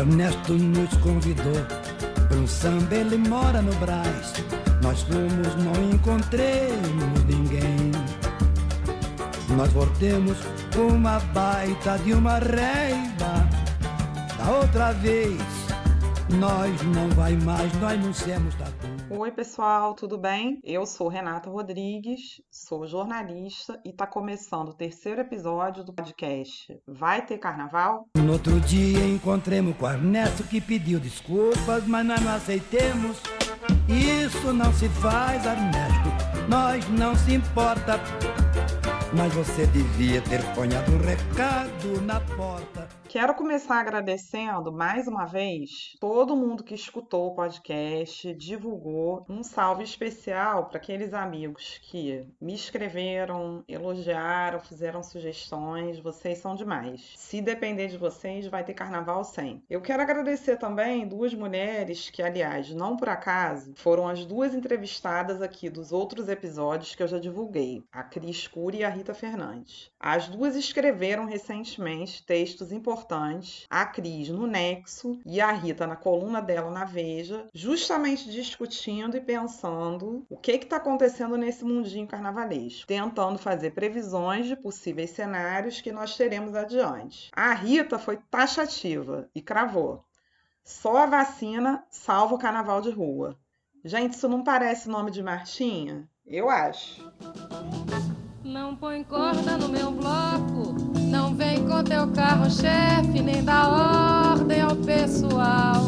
Ernesto nos convidou para um samba, ele mora no Brás. Nós fomos, não encontremos ninguém. Nós voltemos com uma baita de uma reiva. Da outra vez, nós não vai mais, nós não somos tatu. Oi, pessoal, tudo bem? Eu sou Renata Rodrigues, sou jornalista e está começando o terceiro episódio do podcast Vai Ter Carnaval? No outro dia encontremos com o Ernesto que pediu desculpas, mas nós não aceitemos. Isso não se faz, Ernesto, nós não se importa. Mas você devia ter ponhado um recado na porta. Quero começar agradecendo mais uma vez todo mundo que escutou o podcast, divulgou. Um salve especial para aqueles amigos que me escreveram, elogiaram, fizeram sugestões. Vocês são demais. Se depender de vocês, vai ter carnaval sem. Eu quero agradecer também duas mulheres que, aliás, não por acaso, foram as duas entrevistadas aqui dos outros episódios que eu já divulguei: a Cris Cury e a Rita Fernandes. As duas escreveram recentemente textos importantes importantes, a Cris no Nexo e a Rita na coluna dela na Veja, justamente discutindo e pensando o que está acontecendo nesse mundinho carnavalesco, tentando fazer previsões de possíveis cenários que nós teremos adiante. A Rita foi taxativa e cravou. Só a vacina salva o carnaval de rua. Gente, isso não parece nome de Martinha? Eu acho. Não põe corda no meu bloco não vem com teu carro-chefe, nem dá ordem ao pessoal.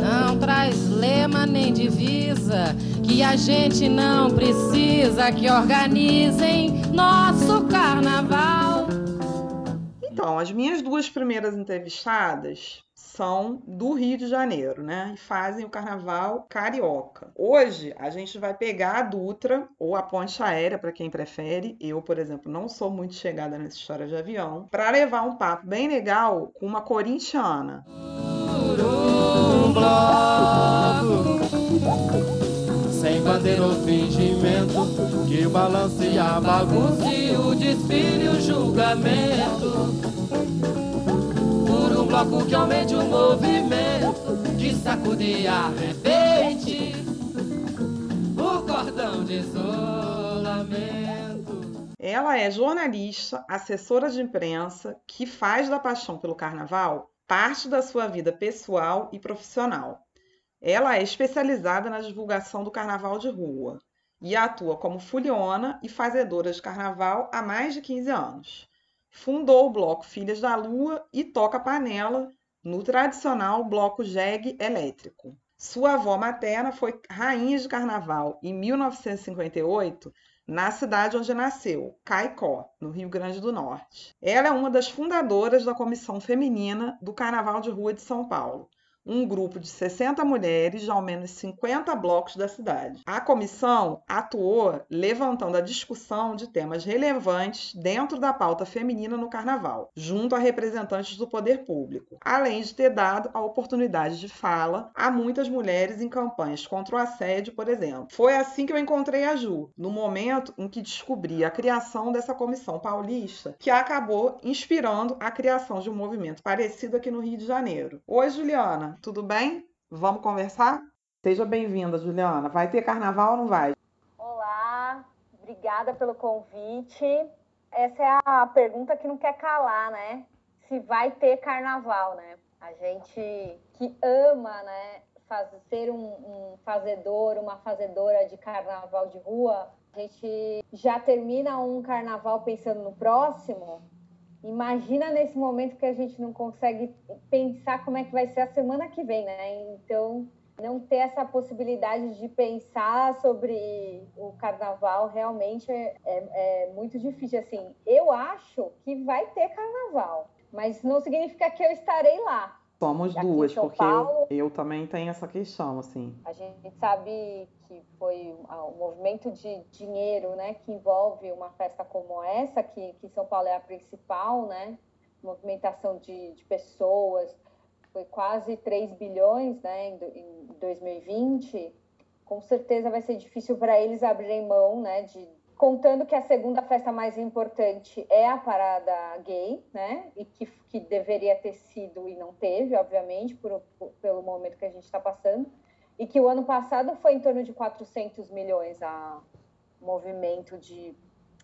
Não traz lema nem divisa, que a gente não precisa que organizem nosso carnaval. Então, as minhas duas primeiras entrevistadas são do Rio de Janeiro, né? E fazem o carnaval carioca. Hoje a gente vai pegar a Dutra ou a ponte aérea para quem prefere. Eu, por exemplo, não sou muito chegada nessa história de avião, para levar um papo bem legal com uma corintiana. Sem bandeira ou fingimento, que balance a bagunça e o desfile o julgamento bloco que aumente o movimento, de sacudir a repente o cordão de isolamento. Ela é jornalista, assessora de imprensa, que faz da paixão pelo carnaval parte da sua vida pessoal e profissional. Ela é especializada na divulgação do carnaval de rua e atua como fuliona e fazedora de carnaval há mais de 15 anos fundou o bloco Filhas da Lua e toca panela no tradicional bloco jegue elétrico. Sua avó materna foi rainha de carnaval em 1958 na cidade onde nasceu, Caicó, no Rio Grande do Norte. Ela é uma das fundadoras da Comissão Feminina do Carnaval de Rua de São Paulo um grupo de 60 mulheres de ao menos 50 blocos da cidade. A comissão atuou levantando a discussão de temas relevantes dentro da pauta feminina no carnaval, junto a representantes do poder público, além de ter dado a oportunidade de fala a muitas mulheres em campanhas contra o assédio, por exemplo. Foi assim que eu encontrei a Ju, no momento em que descobri a criação dessa comissão paulista, que acabou inspirando a criação de um movimento parecido aqui no Rio de Janeiro. Oi, Juliana tudo bem? Vamos conversar? Seja bem-vinda, Juliana. Vai ter carnaval ou não vai? Olá, obrigada pelo convite. Essa é a pergunta que não quer calar, né? Se vai ter carnaval, né? A gente que ama, né, fazer, ser um, um fazedor, uma fazedora de carnaval de rua, a gente já termina um carnaval pensando no próximo, Imagina nesse momento que a gente não consegue pensar como é que vai ser a semana que vem, né? Então, não ter essa possibilidade de pensar sobre o carnaval realmente é, é, é, muito difícil. Assim, eu acho que vai ter carnaval, mas não significa que eu estarei lá. Somos duas, porque Paulo, eu, eu, também tenho essa questão, assim. A gente sabe que foi um movimento de dinheiro, né, que envolve uma festa como essa, que, que São Paulo é a principal, né, movimentação de, de pessoas, foi quase 3 bilhões, né, em, em 2020. Com certeza vai ser difícil para eles abrirem mão, né, de contando que a segunda festa mais importante é a parada gay, né? E que, que deveria ter sido e não teve, obviamente, por, por pelo momento que a gente está passando. E que o ano passado foi em torno de 400 milhões a movimento de,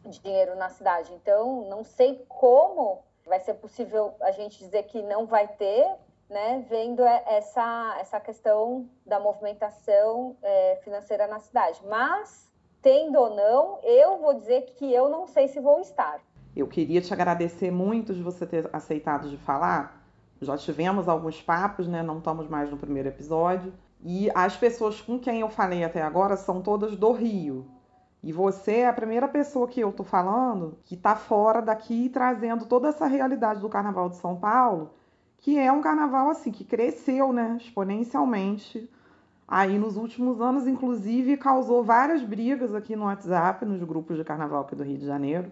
de dinheiro na cidade. Então, não sei como vai ser possível a gente dizer que não vai ter, né? Vendo essa, essa questão da movimentação é, financeira na cidade. Mas tendo ou não, eu vou dizer que eu não sei se vou estar. Eu queria te agradecer muito de você ter aceitado de falar. Já tivemos alguns papos, né? Não estamos mais no primeiro episódio. E as pessoas com quem eu falei até agora são todas do Rio. E você é a primeira pessoa que eu tô falando que tá fora daqui trazendo toda essa realidade do Carnaval de São Paulo, que é um carnaval assim que cresceu, né, exponencialmente aí nos últimos anos, inclusive, causou várias brigas aqui no WhatsApp, nos grupos de carnaval aqui do Rio de Janeiro.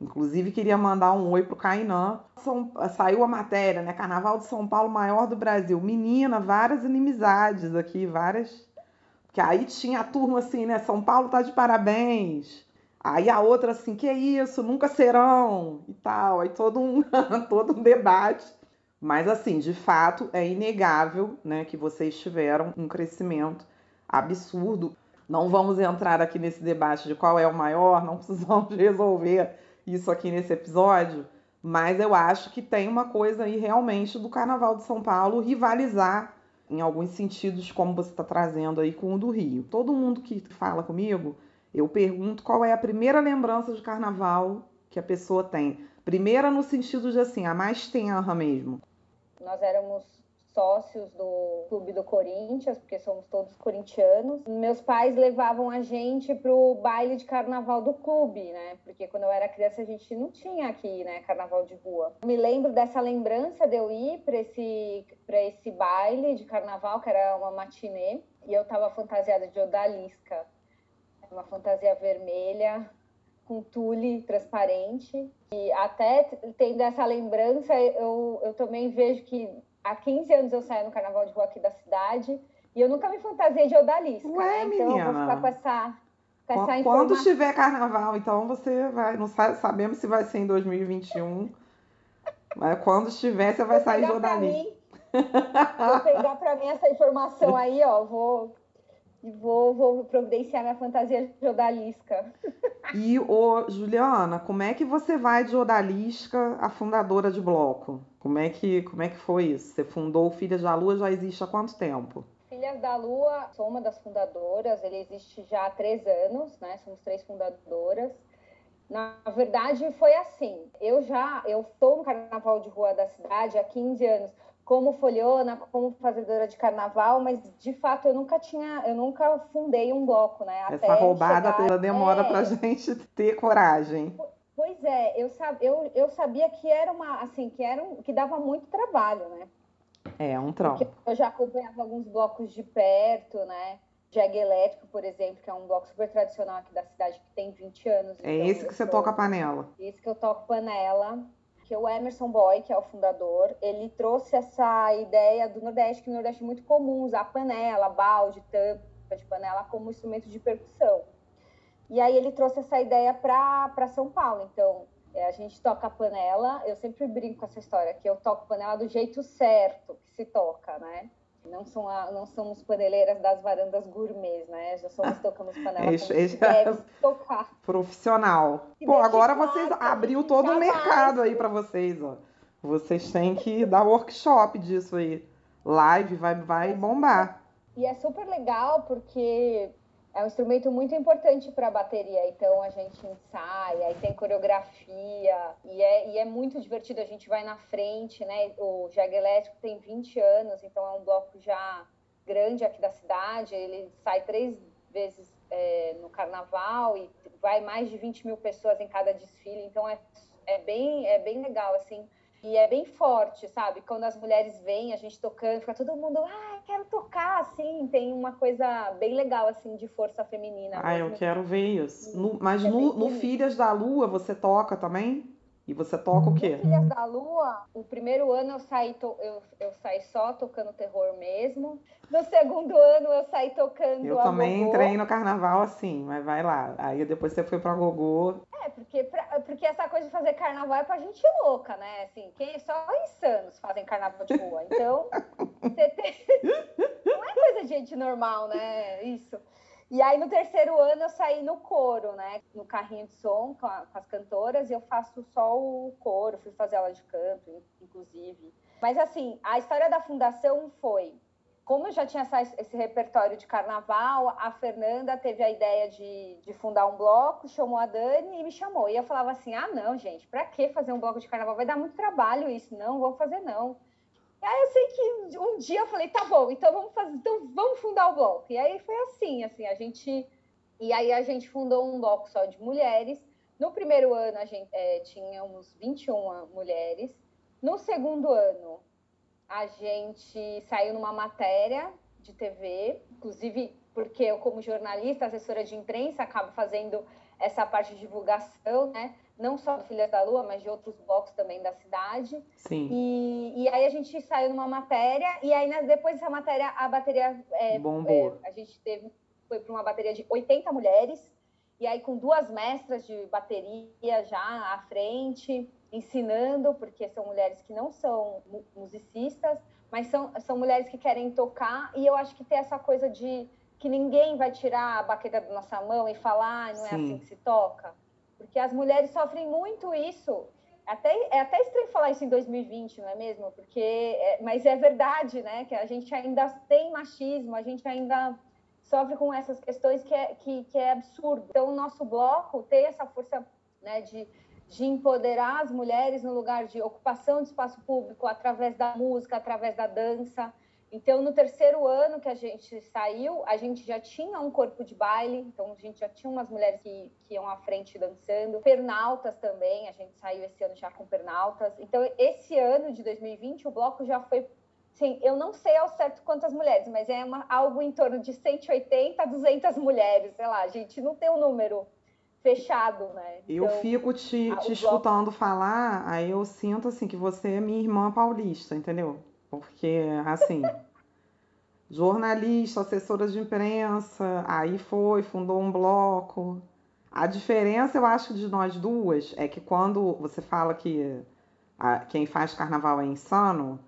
Inclusive, queria mandar um oi pro Cainã. São, saiu a matéria, né? Carnaval de São Paulo, maior do Brasil. Menina, várias inimizades aqui, várias. Porque aí tinha a turma assim, né? São Paulo tá de parabéns. Aí a outra assim, que isso, nunca serão e tal. Aí todo um, todo um debate. Mas, assim, de fato, é inegável né, que vocês tiveram um crescimento absurdo. Não vamos entrar aqui nesse debate de qual é o maior, não precisamos resolver isso aqui nesse episódio, mas eu acho que tem uma coisa aí realmente do Carnaval de São Paulo rivalizar em alguns sentidos, como você está trazendo aí com o do Rio. Todo mundo que fala comigo, eu pergunto qual é a primeira lembrança de carnaval que a pessoa tem. Primeira no sentido de assim, a mais tenra mesmo. Nós éramos sócios do Clube do Corinthians, porque somos todos corintianos. Meus pais levavam a gente pro baile de carnaval do clube, né? Porque quando eu era criança a gente não tinha aqui, né, carnaval de rua. Me lembro dessa lembrança de eu ir para esse para esse baile de carnaval, que era uma matinê, e eu tava fantasiada de odalisca. Uma fantasia vermelha, com tule transparente. E até tendo essa lembrança, eu, eu também vejo que há 15 anos eu saio no carnaval de rua aqui da cidade e eu nunca me fantasiei de odalisca. Ué, né? Então menina. eu vou ficar com essa. Com essa Quando estiver carnaval, então você vai. Não sa- sabemos se vai ser em 2021. Mas quando estiver, você vai Vou sair de odalisca. Vou pegar pra mim essa informação aí, ó. Vou, e vou, vou providenciar minha fantasia de odalisca. E, ô, Juliana, como é que você vai de odalisca a fundadora de bloco? Como é que, como é que foi isso? Você fundou o Filhas da Lua já existe há quanto tempo? Filhas da Lua, sou uma das fundadoras, ele existe já há três anos, né? Somos três fundadoras. Na verdade, foi assim. Eu já, eu estou no Carnaval de Rua da cidade há 15 anos, como folhona, como fazedora de carnaval, mas de fato eu nunca tinha, eu nunca fundei um bloco, né? Até Essa roubada chegar- demora É. pra gente ter coragem. Pois é, eu, sab, eu, eu sabia que era uma, assim, que era um, que dava muito trabalho, né? É um trampo. Porque eu já acompanhava alguns blocos de perto, né? Jag Elétrico, por exemplo, que é um bloco super tradicional aqui da cidade, que tem 20 anos. É então esse que você sou- toca a panela. Esse que eu toco panela. Que o Emerson Boy, que é o fundador, ele trouxe essa ideia do Nordeste, que no Nordeste é muito comum usar panela, balde, tampa de panela como instrumento de percussão. E aí ele trouxe essa ideia para São Paulo. Então, é, a gente toca panela, eu sempre brinco com essa história, que eu toco panela do jeito certo que se toca, né? Não, são a- não somos paneleiras das varandas gourmets, né? Já somos tocamos panela Esse- como deve se tocar. Profissional. Pô, agora vocês abriu todo o mercado aí pra vocês, ó. Vocês têm que dar workshop disso aí. Live vai, vai bombar. E é super legal porque é um instrumento muito importante para a bateria. Então a gente ensaia, aí tem coreografia e é, e é muito divertido. A gente vai na frente, né? O Jag Elétrico tem 20 anos, então é um bloco já grande aqui da cidade. Ele sai três vezes é, no carnaval e vai mais de 20 mil pessoas em cada desfile. Então é, é, bem, é bem legal, assim. E é bem forte, sabe? Quando as mulheres vêm, a gente tocando, fica todo mundo, ah, quero tocar, assim. Tem uma coisa bem legal, assim, de força feminina. Ah, eu mesmo. quero ver isso. No- mas É no, no. Filhas da Lua você toca também? E você toca o quê? No Filhas da Lua, o primeiro ano eu saí, to... eu, eu saí só tocando terror mesmo. No segundo ano eu saí tocando. Eu também entrei no carnaval assim, mas vai lá. Aí depois você foi pra Gogô. É, porque, pra... porque essa coisa de fazer carnaval é pra gente louca, né? Assim, quem só insanos fazem carnaval de rua. Então, você tem... não é coisa de gente normal, né? Isso. E aí, no terceiro ano, eu saí no coro, né? No carrinho de som com, a, com, as cantoras, e eu faço só o coro, fui fazer aula de canto, inclusive. Mas, assim, a história da fundação foi. Como eu já tinha esse repertório de carnaval, a Fernanda teve a ideia de, de fundar um bloco, chamou a Dani e me chamou. E eu falava assim: ah, não, gente, pra que fazer um bloco de carnaval? Vai dar muito trabalho isso. Não, vou fazer não. E aí eu sei que um dia eu falei, tá bom, então vamos fazer, então vamos fundar o bloco. E aí foi assim, assim, a gente e aí a gente fundou um bloco só de mulheres. No primeiro ano a gente é, tínhamos 21 mulheres. No segundo ano a gente saiu numa matéria de TV, inclusive porque eu como jornalista, assessora de imprensa, acabo fazendo essa parte de divulgação, né? Não só do Filhas da Lua, mas de outros blocos também da cidade. Sim. E, e aí a gente saiu numa matéria, e aí depois dessa matéria, a bateria. É, Bombou. É, a gente teve, foi para uma bateria de 80 mulheres, e aí com duas mestras de bateria já à frente, ensinando, porque são mulheres que não são musicistas, mas são, são mulheres que querem tocar, e eu acho que tem essa coisa de que ninguém vai tirar a baqueta da nossa mão e falar, ah, não é Sim. assim que se toca porque as mulheres sofrem muito isso. Até, é até estranho falar isso em 2020, não é mesmo? Porque, é, mas é verdade, né? Que a gente ainda tem machismo, a gente ainda sofre com essas questões que é, que, que é absurdo. Então, o nosso bloco tem essa força né, de, de empoderar as mulheres no lugar de ocupação de espaço público através da música, através da dança. Então, no terceiro ano que a gente saiu, a gente já tinha um corpo de baile, então a gente já tinha umas mulheres que, que iam à frente dançando. Pernaltas também, a gente saiu esse ano já com pernaltas. Então, esse ano de 2020, o bloco já foi. Sim, eu não sei ao certo quantas mulheres, mas é uma, algo em torno de 180 a 200 mulheres, sei lá, a gente não tem um número fechado, né? Eu então, fico te, te escutando bloco... falar, aí eu sinto assim que você é minha irmã paulista, entendeu? Porque, assim, jornalista, assessora de imprensa, aí foi, fundou um bloco. A diferença, eu acho, de nós duas é que quando você fala que a, quem faz carnaval é insano,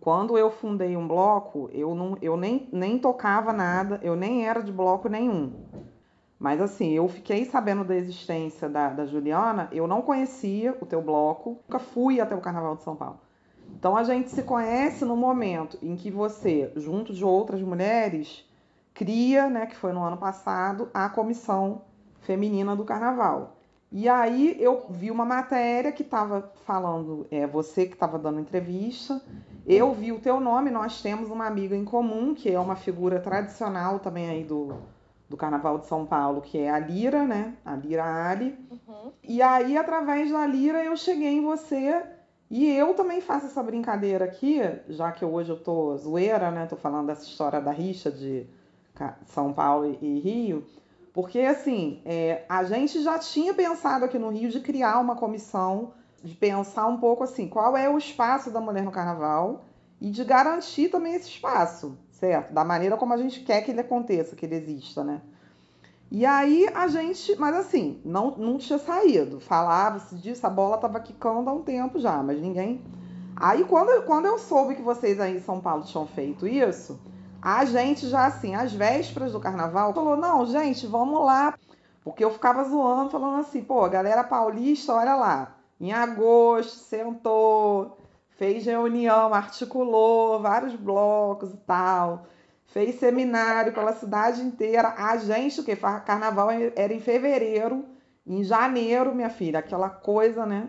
quando eu fundei um bloco, eu, não, eu nem, nem tocava nada, eu nem era de bloco nenhum. Mas assim, eu fiquei sabendo da existência da, da Juliana, eu não conhecia o teu bloco, nunca fui até o Carnaval de São Paulo. Então a gente se conhece no momento em que você, junto de outras mulheres, cria, né, que foi no ano passado, a comissão feminina do carnaval. E aí eu vi uma matéria que estava falando, é você que estava dando entrevista, eu vi o teu nome, nós temos uma amiga em comum, que é uma figura tradicional também aí do, do Carnaval de São Paulo, que é a Lira, né? A Lira Ali. Uhum. E aí, através da Lira, eu cheguei em você e eu também faço essa brincadeira aqui, já que hoje eu tô zoeira, né? Tô falando dessa história da rixa de São Paulo e Rio, porque assim, é, a gente já tinha pensado aqui no Rio de criar uma comissão, de pensar um pouco assim, qual é o espaço da mulher no carnaval e de garantir também esse espaço, certo? Da maneira como a gente quer que ele aconteça, que ele exista, né? E aí a gente, mas assim, não, não tinha saído. Falava-se disso, a bola tava quicando há um tempo já, mas ninguém. Aí quando, quando eu soube que vocês aí em São Paulo tinham feito isso, a gente já assim, às vésperas do carnaval, falou: não, gente, vamos lá. Porque eu ficava zoando, falando assim, pô, galera paulista, olha lá, em agosto sentou, fez reunião, articulou vários blocos e tal fez seminário pela cidade inteira. A gente, o que? Carnaval era em fevereiro, em janeiro, minha filha, aquela coisa, né?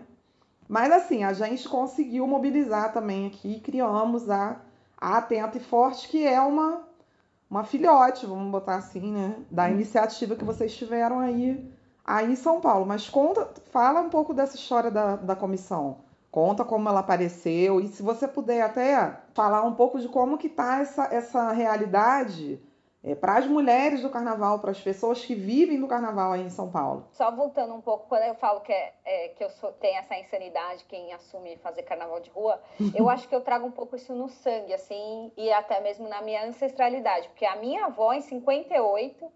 Mas assim, a gente conseguiu mobilizar também aqui, criamos a, a Atenta e Forte, que é uma, uma filhote, vamos botar assim, né? Da iniciativa que vocês tiveram aí, aí em São Paulo. Mas conta, fala um pouco dessa história da, da comissão. Conta como ela apareceu e se você puder até falar um pouco de como que tá essa, essa realidade é, para as mulheres do carnaval, para as pessoas que vivem do carnaval aí em São Paulo. Só voltando um pouco, quando eu falo que, é, é que eu sou, tenho essa insanidade, quem assume fazer carnaval de rua, eu acho que eu trago um pouco isso no sangue, assim, e até mesmo na minha ancestralidade, porque a minha avó, em 58,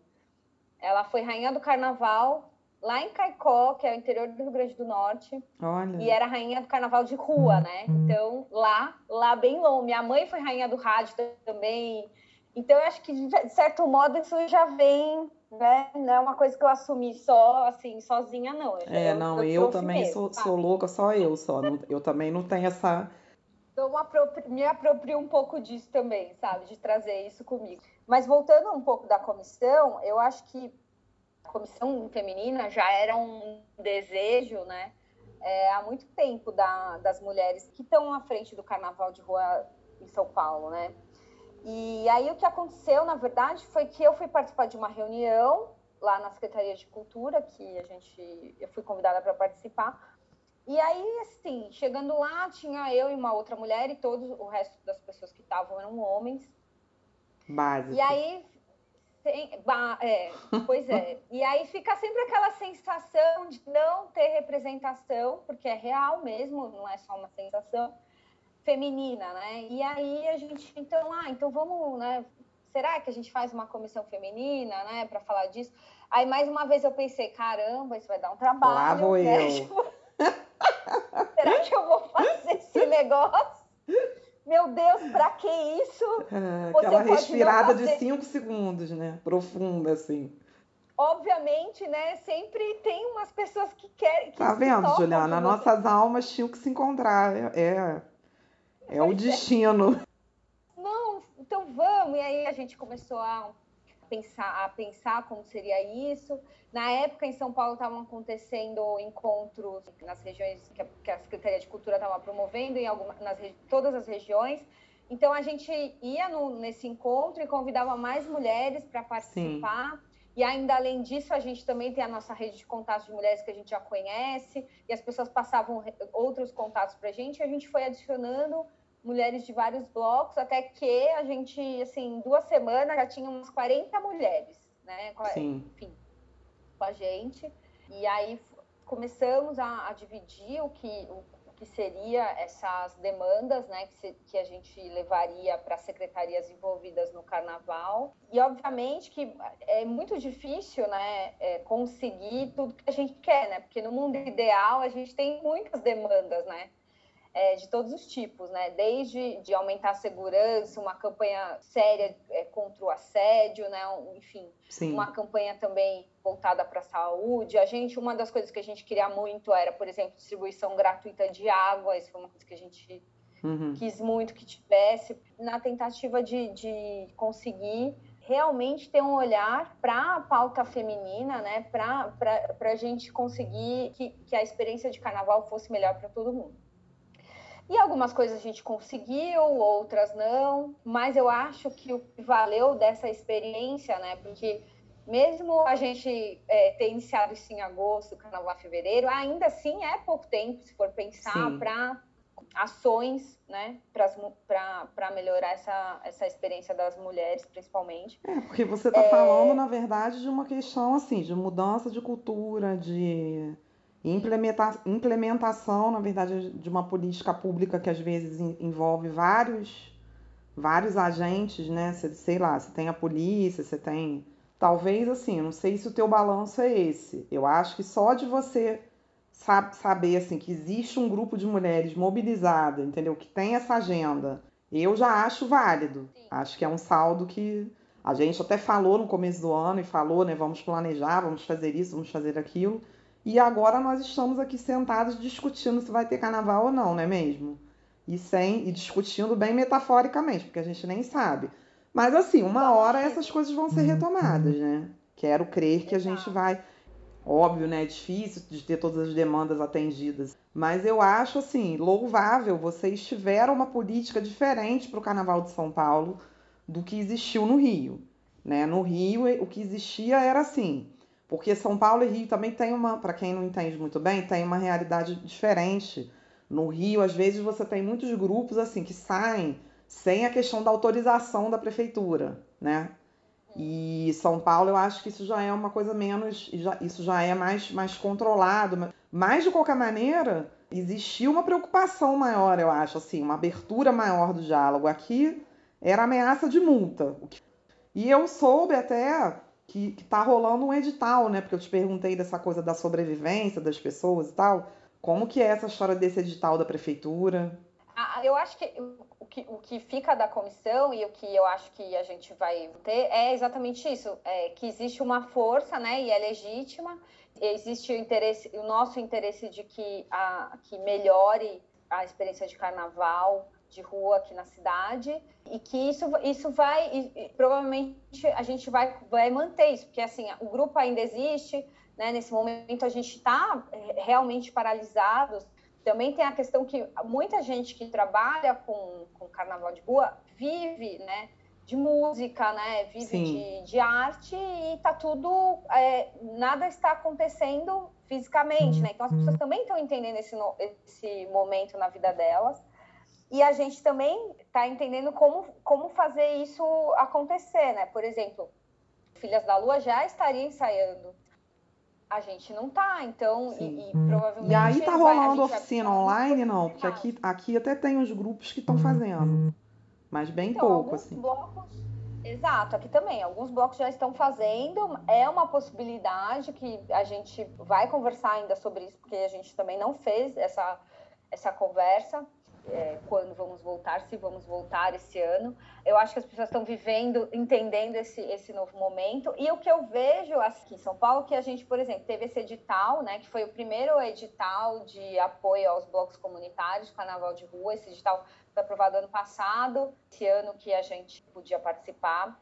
ela foi rainha do carnaval lá em Caicó, que é o interior do Rio Grande do Norte. Olha. E era rainha do carnaval de rua, né? Então, lá, lá bem longe. Minha mãe foi rainha do rádio também. Então, eu acho que, de certo modo, isso já vem, né? Não é uma coisa que eu assumi só, assim, sozinha, não. Eu, é, não, eu, eu também mesmo, sou, sou, louca, só eu, só. eu também não tenho essa... Então, me aproprio um pouco disso também, sabe? De trazer isso comigo. Mas voltando um pouco da comissão, eu acho que comissão feminina já era um desejo, né? É, há muito tempo da, das mulheres que estão à frente do carnaval de rua em São Paulo, né? E aí o que aconteceu, na verdade, foi que eu fui participar de uma reunião lá na Secretaria de Cultura, que a gente eu fui convidada para participar. E aí, assim, chegando lá, tinha eu e uma outra mulher e todos o resto das pessoas que estavam eram homens. Básico. E aí tem, é, pois é. E aí fica sempre aquela sensação de não ter representação, porque é real mesmo, não é só uma sensação feminina, né? E aí a gente, então, ah, então vamos, né? Será que a gente faz uma comissão feminina, né, para falar disso? Aí mais uma vez eu pensei, caramba, isso vai dar um trabalho. Lá vou né? eu. Será que eu vou fazer esse negócio? Meu Deus, para que isso? Ah, aquela respirada de cinco segundos, né? Profunda, assim. Obviamente, né? Sempre tem umas pessoas que querem. Que tá vendo, Juliana? Nossas almas tinham que se encontrar. É. É o destino. Não, então vamos. E aí a gente começou a pensar, a pensar como seria isso. Na época, em São Paulo, estavam acontecendo encontros nas regiões que a, que a Secretaria de Cultura estava promovendo, em algumas, nas, todas as regiões. Então, a gente ia no, nesse encontro e convidava mais mulheres para participar. Sim. E ainda além disso, a gente também tem a nossa rede de contatos de mulheres que a gente já conhece, e as pessoas passavam outros contatos para a gente, e a gente foi adicionando mulheres de vários blocos, até que a gente, assim, duas semanas já tinha umas 40 mulheres, né? Com a, Sim. Enfim, com a gente. E aí começamos a, a dividir o que, o, o, que seria essas demandas, né? Que, se, que a gente levaria para secretarias envolvidas no carnaval. E, obviamente, que é muito difícil, né? É, conseguir tudo que a gente quer, né? Porque no mundo ideal a gente tem muitas demandas, né? É, de todos os tipos, né? Desde de aumentar a segurança, uma campanha séria é, contra o assédio, né? Enfim, Sim. uma campanha também voltada para a saúde. A gente, uma das coisas que a gente queria muito era, por exemplo, distribuição gratuita de água. Isso foi uma coisa que a gente uhum. quis muito que tivesse, na tentativa de, de conseguir realmente ter um olhar para a pauta feminina, né? Para a gente conseguir que, que a experiência de carnaval fosse melhor para todo mundo. E algumas coisas a gente conseguiu, outras não, mas eu acho que o que valeu dessa experiência, né? Porque mesmo a gente é, ter iniciado isso em agosto, carnaval fevereiro, ainda assim é pouco tempo, se for pensar, para ações, né, para melhorar essa, essa experiência das mulheres, principalmente. É, porque você está é... falando, na verdade, de uma questão, assim, de mudança de cultura, de implementa, implementação, na verdade, de uma política pública que às vezes envolve vários, vários agentes, né? Você, sei lá, você tem a polícia, você tem. Talvez assim, não sei se o teu balanço é esse. Eu acho que só de você sabe, saber assim que existe um grupo de mulheres mobilizada, entendeu? Que tem essa agenda, eu já acho válido. Sim. Acho que é um saldo que a gente até falou no começo do ano e falou, né? Vamos planejar, vamos fazer isso, vamos fazer aquilo. E agora nós estamos aqui sentados discutindo se vai ter carnaval ou não, não é mesmo? E sem e discutindo bem metaforicamente, porque a gente nem sabe. Mas assim, uma hora essas coisas vão ser retomadas, né? Quero crer que a gente vai. Óbvio, né? É difícil de ter todas as demandas atendidas. Mas eu acho assim, louvável. Vocês tiveram uma política diferente para o Carnaval de São Paulo do que existiu no Rio. Né? No Rio, o que existia era assim: porque São Paulo e Rio também tem uma, para quem não entende muito bem, tem uma realidade diferente. No Rio, às vezes você tem muitos grupos assim que saem sem a questão da autorização da prefeitura, né? E São Paulo, eu acho que isso já é uma coisa menos, isso já é mais, mais controlado. Mas, de qualquer maneira, existia uma preocupação maior, eu acho, assim, uma abertura maior do diálogo. Aqui era ameaça de multa. E eu soube até que, que tá rolando um edital, né? Porque eu te perguntei dessa coisa da sobrevivência das pessoas e tal. Como que é essa história desse edital da prefeitura? Ah, eu acho que o, que o que fica da comissão e o que eu acho que a gente vai ter é exatamente isso, é que existe uma força, né, e é legítima, existe o interesse, o nosso interesse de que a que melhore a experiência de carnaval de rua aqui na cidade e que isso, isso vai e, e, provavelmente a gente vai, vai manter isso porque assim o grupo ainda existe né? nesse momento a gente está é, realmente paralisados também tem a questão que muita gente que trabalha com, com carnaval de rua vive, né? De música, né? Vive de, de, arte e tá tudo. É, nada está acontecendo fisicamente, né? Então as pessoas também estão entendendo esse, esse momento na vida delas. E a gente também está entendendo como, como fazer isso acontecer, né? Por exemplo, Filhas da Lua já estaria ensaiando a gente não tá, então, e, e, provavelmente. E aí tá rolando oficina online, não? Porque aqui, aqui até tem os grupos que estão fazendo. Mas bem então, pouco, assim. Blocos, exato, aqui também. Alguns blocos já estão fazendo. É uma possibilidade que a gente vai conversar ainda sobre isso, porque a gente também não fez essa, essa conversa é, quando vamos voltar, se vamos voltar esse ano. Eu acho que as pessoas estão vivendo, entendendo esse, esse novo momento. E o que eu vejo aqui em São Paulo, que a gente, por exemplo, teve esse edital, né, que foi o primeiro edital de apoio aos blocos comunitários, Carnaval de Rua. Esse edital foi aprovado ano passado, esse ano que a gente podia participar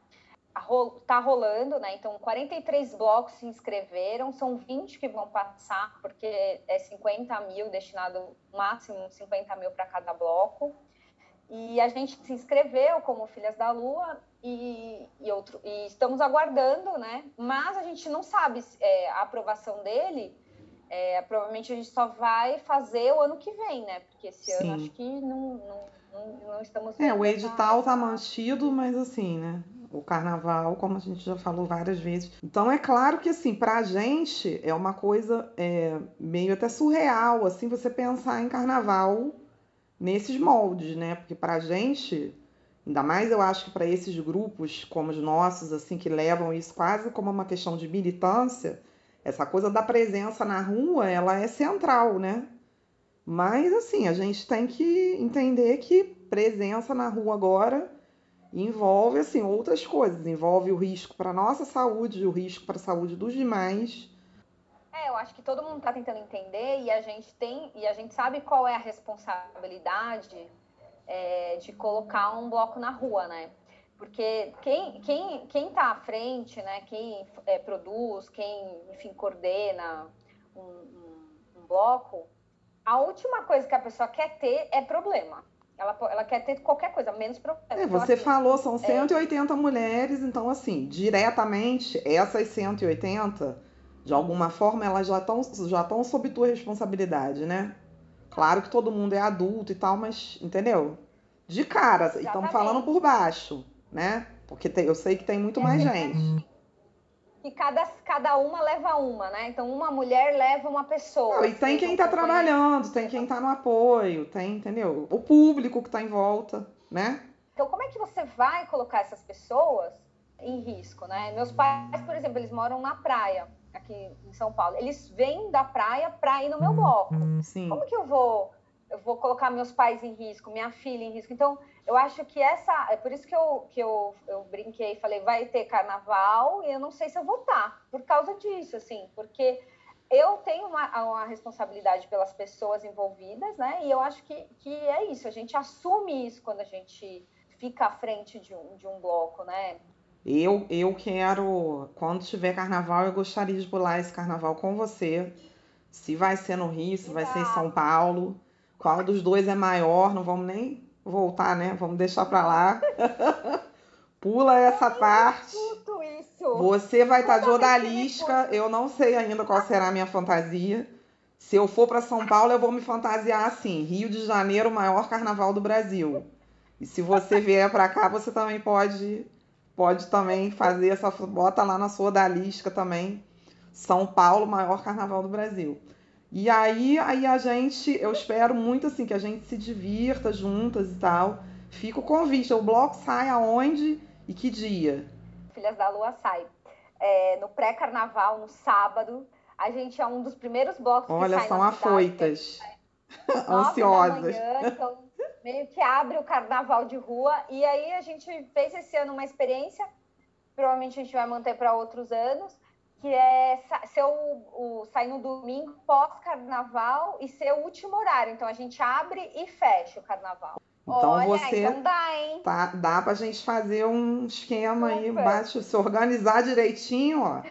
está rolando, né? Então, 43 blocos se inscreveram, são 20 que vão passar, porque é 50 mil destinado, máximo 50 mil para cada bloco. E a gente se inscreveu como Filhas da Lua e, e, outro, e estamos aguardando, né? Mas a gente não sabe é, a aprovação dele. É, provavelmente a gente só vai fazer o ano que vem, né? Porque esse Sim. ano acho que não, não, não, não estamos. É, o edital está mantido, mas assim, né? O carnaval, como a gente já falou várias vezes. Então é claro que assim, pra gente é uma coisa é, meio até surreal, assim, você pensar em carnaval nesses moldes, né? Porque pra gente, ainda mais eu acho que para esses grupos como os nossos, assim, que levam isso quase como uma questão de militância, essa coisa da presença na rua, ela é central, né? Mas assim, a gente tem que entender que presença na rua agora envolve assim outras coisas, envolve o risco para nossa saúde, o risco para a saúde dos demais. É, eu acho que todo mundo está tentando entender e a gente tem e a gente sabe qual é a responsabilidade é, de colocar um bloco na rua, né? Porque quem quem quem está à frente, né? Quem é, produz, quem enfim coordena um, um, um bloco, a última coisa que a pessoa quer ter é problema. Ela, ela quer ter qualquer coisa, menos problema. É, então, você assim, falou, são 180 é... mulheres, então, assim, diretamente, essas 180, de alguma forma, elas já estão já estão sob tua responsabilidade, né? Claro que todo mundo é adulto e tal, mas, entendeu? De cara, estamos falando por baixo, né? Porque tem, eu sei que tem muito é, mais gente que cada, cada uma leva uma, né? Então, uma mulher leva uma pessoa. Não, e tem quem está trabalhando, tem quem está no apoio, tem, entendeu? O público que está em volta, né? Então, como é que você vai colocar essas pessoas em risco, né? Meus pais, por exemplo, eles moram na praia, aqui em São Paulo. Eles vêm da praia para ir no meu bloco. Sim. Como que eu vou, eu vou colocar meus pais em risco, minha filha em risco? Então, eu acho que essa. É por isso que eu, que eu, eu brinquei e falei, vai ter carnaval e eu não sei se eu vou estar, por causa disso, assim, porque eu tenho uma, uma responsabilidade pelas pessoas envolvidas, né? E eu acho que, que é isso, a gente assume isso quando a gente fica à frente de um, de um bloco, né? Eu, eu quero, quando tiver carnaval, eu gostaria de pular esse carnaval com você. Se vai ser no Rio, se vai ser em São Paulo. Qual dos dois é maior, não vamos nem voltar, né? Vamos deixar para lá. Pula essa eu parte. Isso. Você vai estar tá de odalisca. Eu não sei ainda qual será a minha fantasia. Se eu for para São Paulo, eu vou me fantasiar assim: Rio de Janeiro, maior carnaval do Brasil. E se você vier para cá, você também pode pode também fazer essa. Bota lá na sua odalisca também. São Paulo, maior carnaval do Brasil. E aí, aí a gente, eu espero muito assim que a gente se divirta juntas e tal. Fica o convite. O bloco sai aonde e que dia? Filhas da Lua sai é, no pré-carnaval, no sábado. A gente é um dos primeiros blocos Olha, que sai são afoitas. Ansiosas. Manhã, então, meio que abre o carnaval de rua. E aí a gente fez esse ano uma experiência, provavelmente a gente vai manter para outros anos, que é ser o, o sair no domingo pós-carnaval e ser o último horário. Então a gente abre e fecha o carnaval. Então Olha, você então dá, hein? Tá, dá pra gente fazer um esquema aí, bate, se organizar direitinho, ó.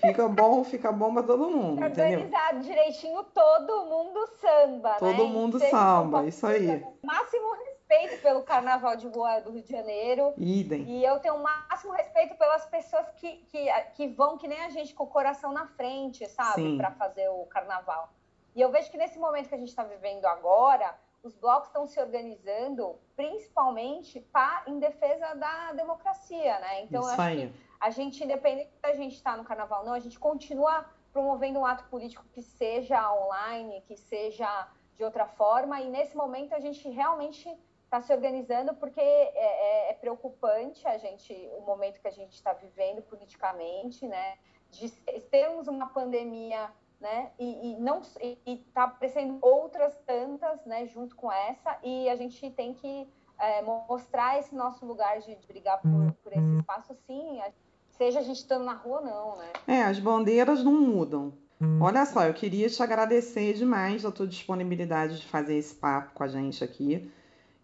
Fica bom, fica bom pra todo mundo? Organizado direitinho, todo mundo samba, todo né? mundo samba, isso aí. Máximo respeito pelo Carnaval de Rua do Rio de Janeiro. Idem. E eu tenho o máximo respeito pelas pessoas que, que, que vão, que nem a gente, com o coração na frente, sabe? Para fazer o Carnaval. E eu vejo que nesse momento que a gente está vivendo agora, os blocos estão se organizando principalmente pra, em defesa da democracia, né? Então, Isso acho aí. que a gente, independente da gente estar tá no carnaval não, a gente continua promovendo um ato político que seja online, que seja de outra forma, e nesse momento a gente realmente está se organizando porque é, é, é, preocupante a gente o momento que a gente está vivendo politicamente, né? De termos uma pandemia né? E, e não está aparecendo outras tantas, né? Junto com essa e a gente tem que é, mostrar esse nosso lugar de, de brigar por, por, esse espaço, sim, seja a gente estando na rua ou não, né? É, as bandeiras não mudam. Olha só, eu queria te agradecer demais a tua disponibilidade de fazer esse papo com a gente aqui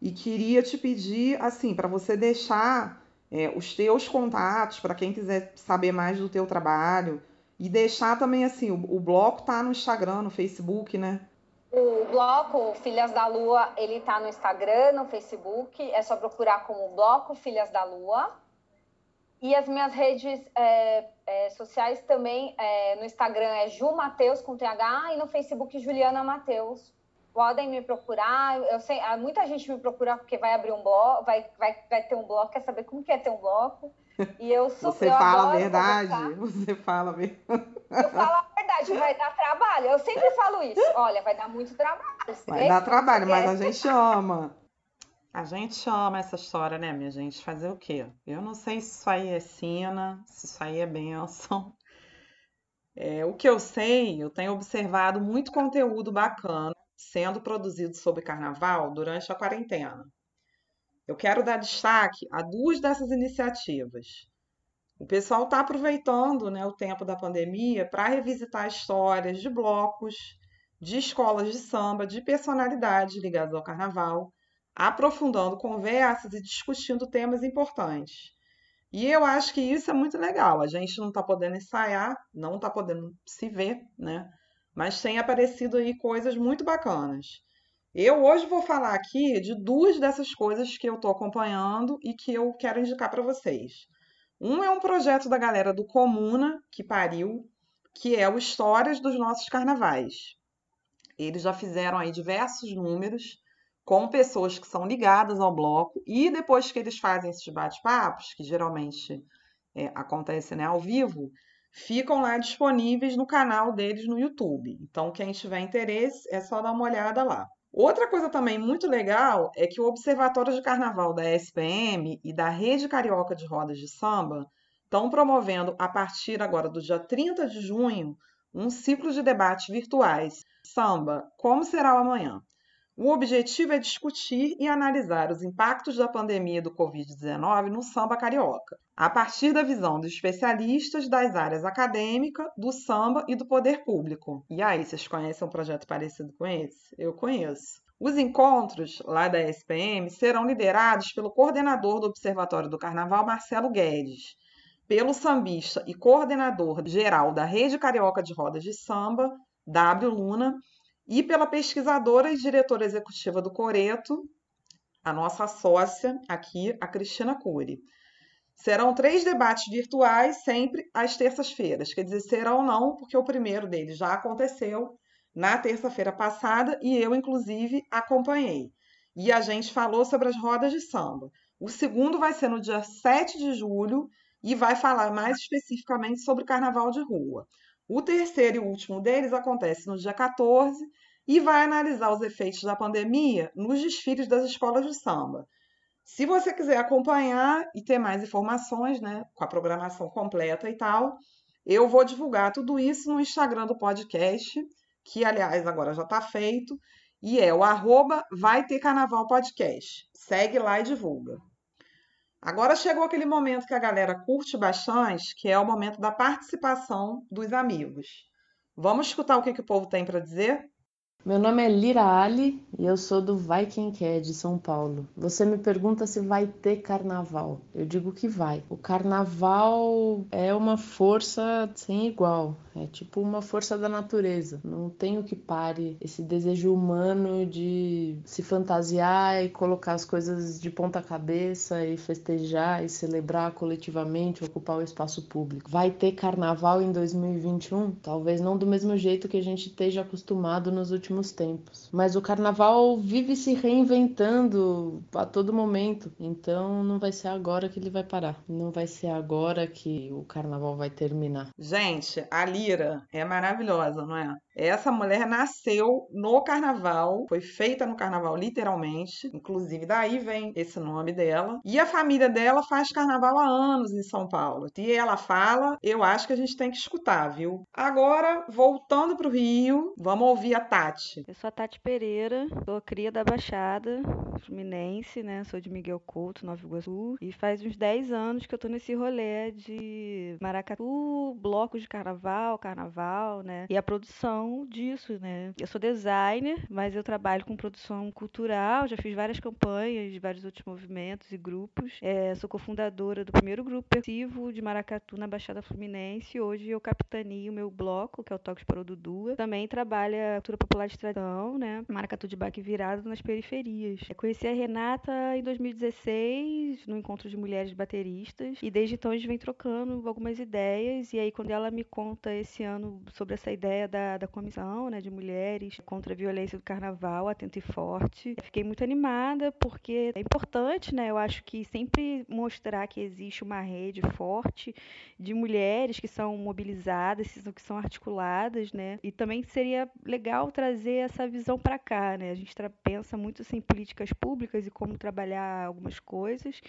e queria te pedir, assim, para você deixar é, os teus contatos para quem quiser saber mais do teu trabalho e deixar também assim, o, o bloco tá no Instagram, no Facebook, né? O bloco Filhas da Lua, ele tá no Instagram, no Facebook, é só procurar como Bloco Filhas da Lua. E as minhas redes é, é, sociais também, é, no Instagram é Ju Mateus com TH e no Facebook Juliana Mateus. Podem me procurar. Eu sei, muita gente me procura porque vai abrir um bloco, vai, vai, vai ter um bloco, quer saber como que é ter um bloco. E eu sou Você eu fala a verdade. Conversar. Você fala mesmo. Eu falo a verdade, vai dar trabalho. Eu sempre falo isso. Olha, vai dar muito trabalho. Vai dar trabalho, mas a gente ama. A gente ama essa história, né, minha gente? Fazer o quê? Eu não sei se isso aí é sina, se isso aí é benção. É, o que eu sei, eu tenho observado muito conteúdo bacana sendo produzido sobre carnaval durante a quarentena. Eu quero dar destaque a duas dessas iniciativas. O pessoal está aproveitando né, o tempo da pandemia para revisitar histórias de blocos, de escolas de samba, de personalidades ligadas ao carnaval, aprofundando conversas e discutindo temas importantes. E eu acho que isso é muito legal. A gente não está podendo ensaiar, não está podendo se ver, né? Mas tem aparecido aí coisas muito bacanas. Eu hoje vou falar aqui de duas dessas coisas que eu estou acompanhando e que eu quero indicar para vocês. Um é um projeto da galera do Comuna, que pariu, que é o Histórias dos Nossos Carnavais. Eles já fizeram aí diversos números com pessoas que são ligadas ao bloco e depois que eles fazem esses bate-papos, que geralmente é, acontecem né, ao vivo, ficam lá disponíveis no canal deles no YouTube. Então, quem tiver interesse, é só dar uma olhada lá. Outra coisa também muito legal é que o Observatório de Carnaval da SPM e da Rede Carioca de Rodas de Samba estão promovendo, a partir agora do dia 30 de junho, um ciclo de debates virtuais. Samba, como será o amanhã? O objetivo é discutir e analisar os impactos da pandemia do Covid-19 no samba carioca, a partir da visão dos especialistas das áreas acadêmica, do samba e do poder público. E aí, vocês conhecem um projeto parecido com esse? Eu conheço. Os encontros lá da SPM serão liderados pelo coordenador do Observatório do Carnaval, Marcelo Guedes, pelo sambista e coordenador geral da Rede Carioca de Rodas de Samba, W. Luna, e pela pesquisadora e diretora executiva do Coreto, a nossa sócia aqui, a Cristina Cury. Serão três debates virtuais, sempre às terças-feiras. Quer dizer, serão não, porque o primeiro deles já aconteceu na terça-feira passada e eu, inclusive, acompanhei. E a gente falou sobre as rodas de samba. O segundo vai ser no dia 7 de julho e vai falar mais especificamente sobre carnaval de rua. O terceiro e último deles acontece no dia 14 e vai analisar os efeitos da pandemia nos desfiles das escolas de samba. Se você quiser acompanhar e ter mais informações, né, com a programação completa e tal, eu vou divulgar tudo isso no Instagram do podcast, que aliás agora já está feito, e é o arroba vai ter carnaval podcast. Segue lá e divulga. Agora chegou aquele momento que a galera curte bastante, que é o momento da participação dos amigos. Vamos escutar o que, que o povo tem para dizer? Meu nome é Lira Ali e eu sou do Vai Quem Quer de São Paulo. Você me pergunta se vai ter carnaval. Eu digo que vai. O carnaval é uma força sem igual. É tipo uma força da natureza. Não tem o que pare esse desejo humano de se fantasiar e colocar as coisas de ponta cabeça e festejar e celebrar coletivamente, ocupar o espaço público. Vai ter carnaval em 2021? Talvez não do mesmo jeito que a gente esteja acostumado nos últimos tempos. Mas o carnaval vive se reinventando a todo momento, então não vai ser agora que ele vai parar. Não vai ser agora que o carnaval vai terminar. Gente, a É maravilhosa, não é? Essa mulher nasceu no carnaval, foi feita no carnaval literalmente, inclusive daí vem esse nome dela. E a família dela faz carnaval há anos em São Paulo. E ela fala, eu acho que a gente tem que escutar, viu? Agora, voltando pro Rio, vamos ouvir a Tati. Eu sou a Tati Pereira, sou cria da Baixada Fluminense, né? Sou de Miguel Couto, Nova Iguaçu, e faz uns 10 anos que eu tô nesse rolê de maracatu, blocos de carnaval, carnaval, né? E a produção produção disso, né? Eu sou designer, mas eu trabalho com produção cultural, já fiz várias campanhas de vários outros movimentos e grupos. É, sou cofundadora do primeiro grupo persivo de Maracatu na Baixada Fluminense. Hoje eu capitanio o meu bloco, que é o Toques para o Dudu. Também trabalha cultura popular de tradição, né? Maracatu de baque virado nas periferias. Eu conheci a Renata em 2016, no encontro de mulheres bateristas, e desde então a gente vem trocando algumas ideias. E aí, quando ela me conta esse ano sobre essa ideia da, da comissão né, de mulheres contra a violência do carnaval, atento e forte. Fiquei muito animada porque é importante, né? Eu acho que sempre mostrar que existe uma rede forte de mulheres que são mobilizadas, que são articuladas, né? E também seria legal trazer essa visão para cá, né? A gente pensa muito assim, em políticas públicas e como trabalhar algumas coisas,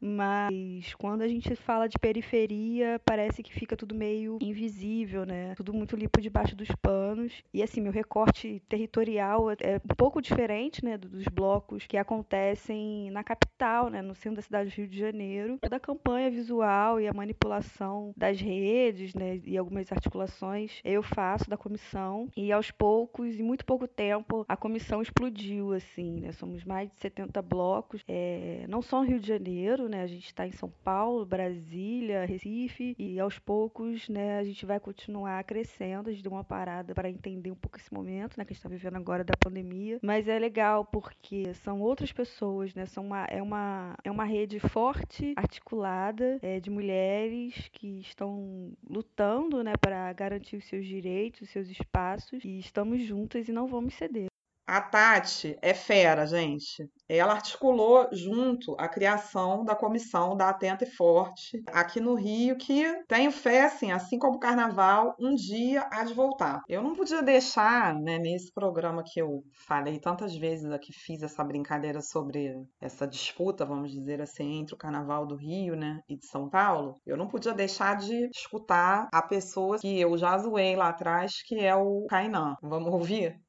mas quando a gente fala de periferia, parece que fica tudo meio invisível, né? Tudo muito limpo debaixo dos panos. E assim, meu recorte territorial é um pouco diferente, né, dos blocos que acontecem na capital, né, no centro da cidade do Rio de Janeiro. Toda a campanha visual e a manipulação das redes, né, e algumas articulações eu faço da comissão. E aos poucos, em muito pouco tempo, a comissão explodiu, assim, né? Somos mais de 70 blocos, é, não só no Rio de Janeiro, né? A gente está em São Paulo, Brasília, Recife e aos poucos, né, a gente vai continuar crescendo. A gente deu uma parada para entender um pouco esse momento, né, que a gente está vivendo agora da pandemia. Mas é legal porque são outras pessoas, né? São uma, é, uma, é uma rede forte, articulada, é, de mulheres que estão lutando, né, para garantir os seus direitos, os seus espaços e estamos juntas e não vamos ceder. A Tati é fera, gente. Ela articulou junto a criação da comissão da Atenta e Forte aqui no Rio, que tenho fé, assim, assim como o Carnaval, um dia há de voltar. Eu não podia deixar, né, nesse programa que eu falei tantas vezes aqui, fiz essa brincadeira sobre essa disputa, vamos dizer assim, entre o Carnaval do Rio, né, e de São Paulo, eu não podia deixar de escutar a pessoa que eu já zoei lá atrás, que é o Kainan. Vamos ouvir?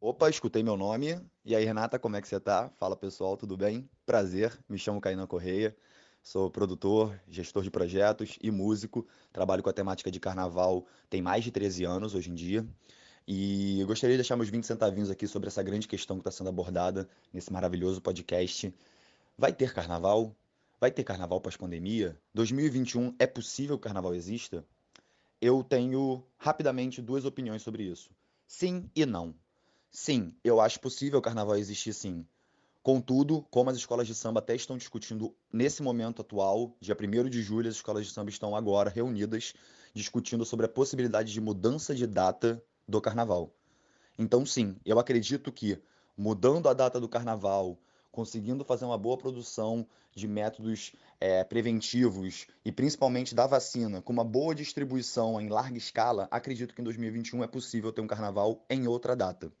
Opa, escutei meu nome. E aí, Renata, como é que você tá? Fala pessoal, tudo bem? Prazer, me chamo Kainan Correia, sou produtor, gestor de projetos e músico. Trabalho com a temática de carnaval tem mais de 13 anos hoje em dia. E eu gostaria de deixar meus 20 centavinhos aqui sobre essa grande questão que está sendo abordada nesse maravilhoso podcast. Vai ter carnaval? Vai ter carnaval pós-pandemia? 2021 é possível que o carnaval exista? Eu tenho rapidamente duas opiniões sobre isso. Sim e não. Sim, eu acho possível o carnaval existir sim. Contudo, como as escolas de samba até estão discutindo nesse momento atual, dia 1 de julho, as escolas de samba estão agora reunidas discutindo sobre a possibilidade de mudança de data do carnaval. Então, sim, eu acredito que mudando a data do carnaval, conseguindo fazer uma boa produção de métodos é, preventivos e principalmente da vacina, com uma boa distribuição em larga escala, acredito que em 2021 é possível ter um carnaval em outra data.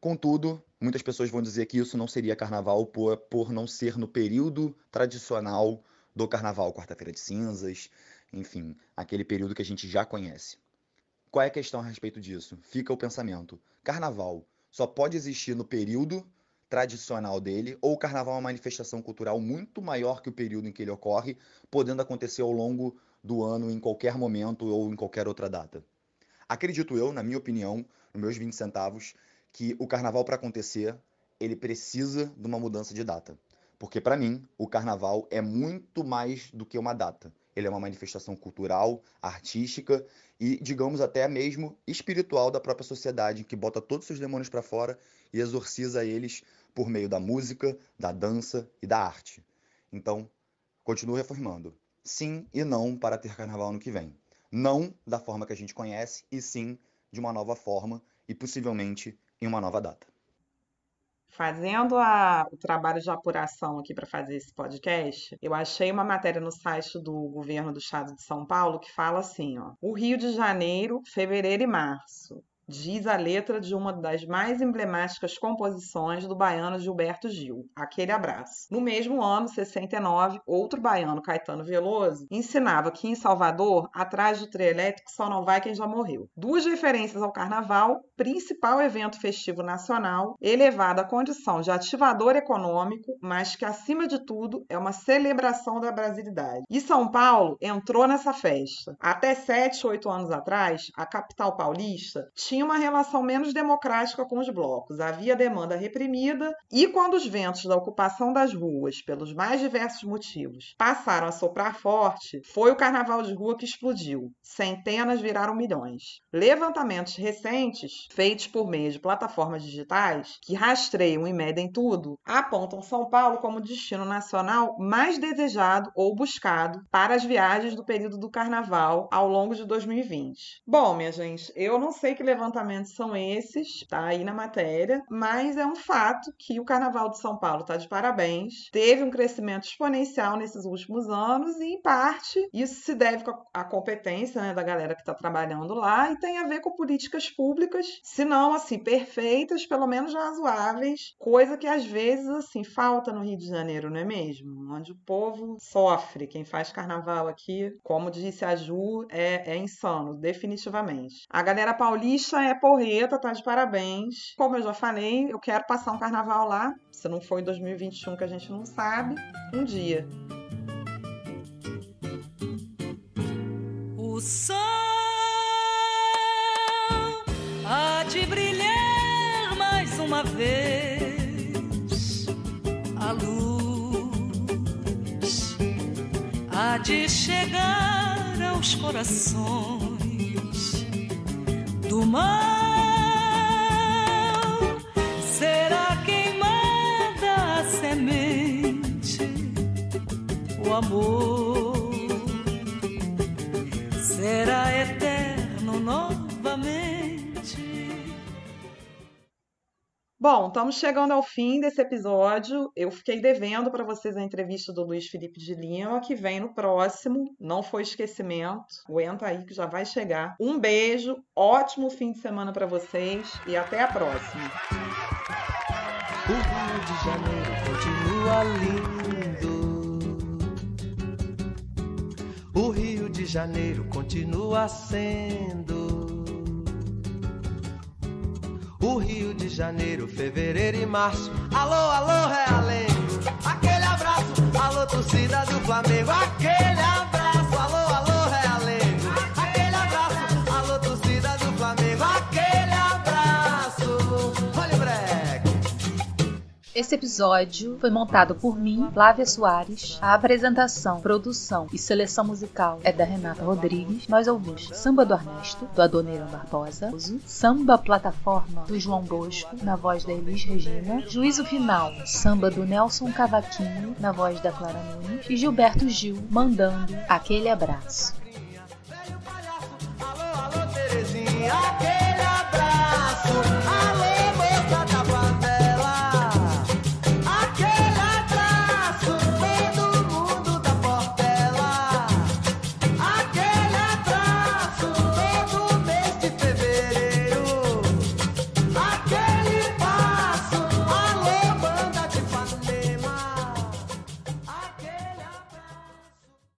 Contudo, muitas pessoas vão dizer que isso não seria carnaval por, por não ser no período tradicional do carnaval, quarta-feira de cinzas, enfim, aquele período que a gente já conhece. Qual é a questão a respeito disso? Fica o pensamento: carnaval só pode existir no período tradicional dele, ou o carnaval é uma manifestação cultural muito maior que o período em que ele ocorre, podendo acontecer ao longo do ano em qualquer momento ou em qualquer outra data. Acredito eu, na minha opinião, nos meus 20 centavos, que o carnaval para acontecer, ele precisa de uma mudança de data. Porque para mim, o carnaval é muito mais do que uma data. Ele é uma manifestação cultural, artística e, digamos, até mesmo espiritual da própria sociedade, que bota todos os seus demônios para fora e exorciza eles por meio da música, da dança e da arte. Então, continuo reformando. Sim e não para ter carnaval no que vem. Não da forma que a gente conhece, e sim de uma nova forma e possivelmente em uma nova data. Fazendo a, o trabalho de apuração aqui para fazer esse podcast, eu achei uma matéria no site do governo do estado de São Paulo que fala assim: ó, o Rio de Janeiro, fevereiro e março diz a letra de uma das mais emblemáticas composições do baiano Gilberto Gil, Aquele Abraço. No mesmo ano, 69, outro baiano, Caetano Veloso, ensinava que em Salvador, atrás do trem elétrico só não vai quem já morreu. Duas referências ao carnaval, principal evento festivo nacional, elevado à condição de ativador econômico, mas que, acima de tudo, é uma celebração da brasilidade. E São Paulo entrou nessa festa. Até 7, 8 anos atrás, a capital paulista tinha tinha uma relação menos democrática com os blocos. Havia demanda reprimida e quando os ventos da ocupação das ruas, pelos mais diversos motivos, passaram a soprar forte, foi o carnaval de rua que explodiu. Centenas viraram milhões. Levantamentos recentes, feitos por meio de plataformas digitais, que rastreiam e medem tudo, apontam São Paulo como destino nacional mais desejado ou buscado para as viagens do período do carnaval ao longo de 2020. Bom, minha gente, eu não sei que levantamento levantamentos são esses, tá aí na matéria, mas é um fato que o Carnaval de São Paulo está de parabéns, teve um crescimento exponencial nesses últimos anos e, em parte, isso se deve à competência né, da galera que está trabalhando lá e tem a ver com políticas públicas, se não, assim, perfeitas, pelo menos razoáveis, coisa que às vezes, assim, falta no Rio de Janeiro, não é mesmo? Onde o povo sofre, quem faz carnaval aqui, como disse a Ju, é, é insano, definitivamente. A galera paulista é porreta, tá de parabéns. Como eu já falei, eu quero passar um carnaval lá. Se não for em 2021, que a gente não sabe, um dia. O sol há de brilhar mais uma vez. A luz há de chegar aos corações mal será queimada a semente, o amor. Será Bom, estamos chegando ao fim desse episódio. Eu fiquei devendo para vocês a entrevista do Luiz Felipe de Lima, que vem no próximo. Não foi esquecimento. Aguenta aí que já vai chegar. Um beijo, ótimo fim de semana para vocês e até a próxima. O Rio de Janeiro continua lindo. O Rio de Janeiro continua sendo Rio de Janeiro, fevereiro e março. Alô, alô, Realengo. Aquele abraço, alô, torcida do Flamengo. Aquele abraço, Esse episódio foi montado por mim, Flávia Soares. A apresentação, produção e seleção musical é da Renata Rodrigues. Nós ouvimos Samba do Ernesto, do Adoniran Barbosa, Samba Plataforma, do João Bosco, na voz da Elis Regina, Juízo Final, Samba do Nelson Cavaquinho, na voz da Clara Nunes, e Gilberto Gil, mandando aquele abraço. Alô, alô, Terezinha. Aquele